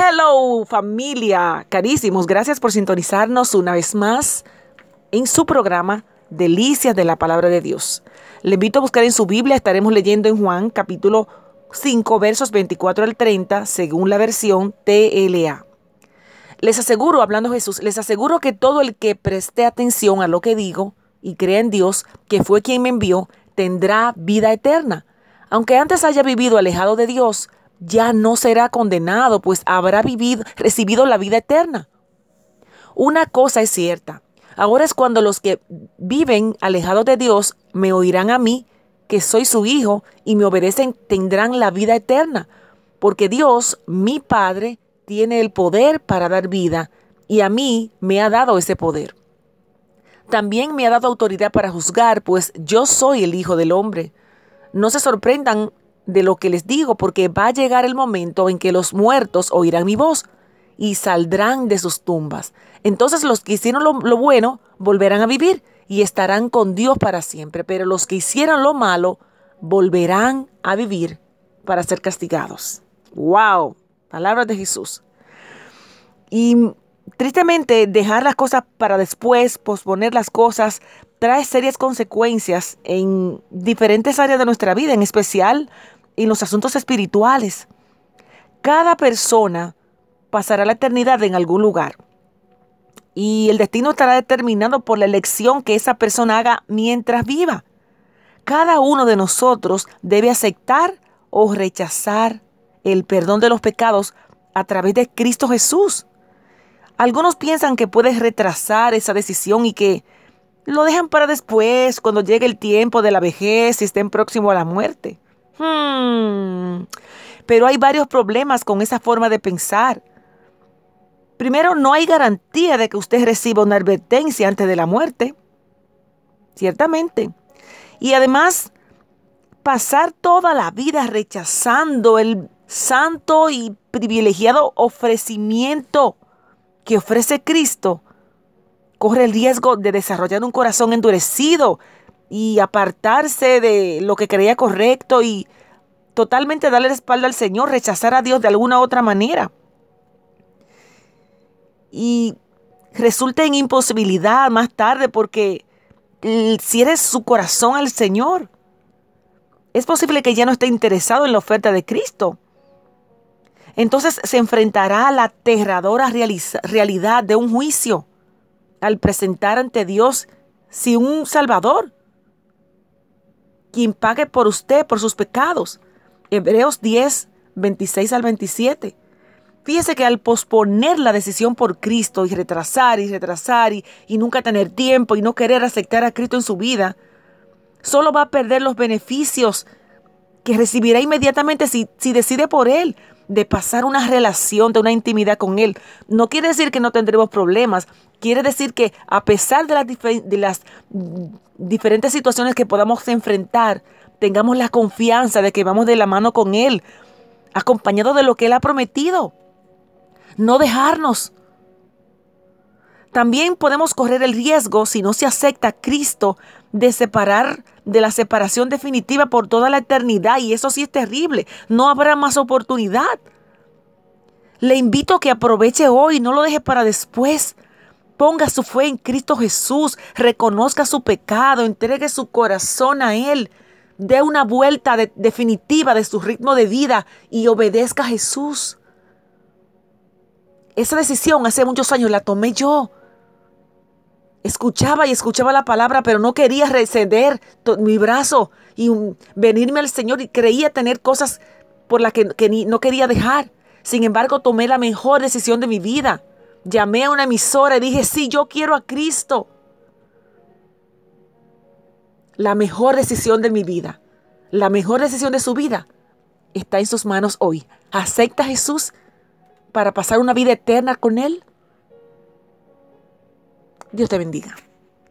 Hello familia, carísimos, gracias por sintonizarnos una vez más en su programa Delicias de la Palabra de Dios. Le invito a buscar en su Biblia, estaremos leyendo en Juan capítulo 5 versos 24 al 30 según la versión TLA. Les aseguro, hablando Jesús, les aseguro que todo el que preste atención a lo que digo y crea en Dios, que fue quien me envió, tendrá vida eterna. Aunque antes haya vivido alejado de Dios, ya no será condenado, pues habrá vivido, recibido la vida eterna. Una cosa es cierta. Ahora es cuando los que viven alejados de Dios me oirán a mí, que soy su hijo, y me obedecen, tendrán la vida eterna. Porque Dios, mi Padre, tiene el poder para dar vida, y a mí me ha dado ese poder. También me ha dado autoridad para juzgar, pues yo soy el Hijo del Hombre. No se sorprendan de lo que les digo, porque va a llegar el momento en que los muertos oirán mi voz y saldrán de sus tumbas. Entonces los que hicieron lo, bueno volverán a vivir y estarán con Dios para siempre, pero los que hicieron lo malo volverán a vivir para ser castigados. ¡Wow! Palabras de Jesús. Y tristemente dejar las cosas para después, posponer las cosas, trae serias consecuencias en diferentes áreas de nuestra vida, en especial en los asuntos espirituales. Cada persona pasará la eternidad en algún lugar. Y el destino estará determinado por la elección que esa persona haga mientras viva. Cada uno de nosotros debe aceptar o rechazar el perdón de los pecados a través de Cristo Jesús. Algunos piensan que puedes retrasar esa decisión y que lo dejan para después, cuando llegue el tiempo de la vejez y estén próximos a la muerte. Hmm. Pero hay varios problemas con esa forma de pensar. Primero, no hay garantía de que usted reciba una advertencia antes de la muerte. Ciertamente. Y además, pasar toda la vida rechazando el santo y privilegiado ofrecimiento que ofrece Cristo, corre el riesgo de desarrollar un corazón endurecido y apartarse de lo que creía correcto y totalmente darle la espalda al Señor, rechazar a Dios de alguna otra manera. Y resulta en imposibilidad más tarde porque si eres su corazón al Señor, es posible que ya no esté interesado en la oferta de Cristo. Entonces se enfrentará a la aterradora realidad de un juicio al presentar ante Dios sin un Salvador quien pague por usted, por sus pecados. Hebreos 10, 26 al 27. Fíjese que al posponer la decisión por Cristo y retrasar y retrasar y, nunca tener tiempo y no querer aceptar a Cristo en su vida, solo va a perder los beneficios que recibirá inmediatamente si, si decide por Él de pasar una relación, de una intimidad con Él. No quiere decir que no tendremos problemas, quiere decir que a pesar de las, diferentes situaciones que podamos enfrentar, tengamos la confianza de que vamos de la mano con Él, acompañado de lo que Él ha prometido. No dejarnos. También podemos correr el riesgo, si no se acepta a Cristo, de separar de la separación definitiva por toda la eternidad. Y eso sí es terrible. No habrá más oportunidad. Le invito a que aproveche hoy, no lo deje para después. Ponga su fe en Cristo Jesús, reconozca su pecado, entregue su corazón a Él, dé una vuelta definitiva de su ritmo de vida y obedezca a Jesús. Esa decisión hace muchos años la tomé yo. Escuchaba y escuchaba la palabra, pero no quería receder mi brazo y venirme al Señor y creía tener cosas por las que, no quería dejar. Sin embargo, tomé la mejor decisión de mi vida Llamé a una emisora y dije, sí, yo quiero a Cristo. La mejor decisión de mi vida, la mejor decisión de su vida está en sus manos hoy. ¿Acepta a Jesús para pasar una vida eterna con Él? Dios te bendiga.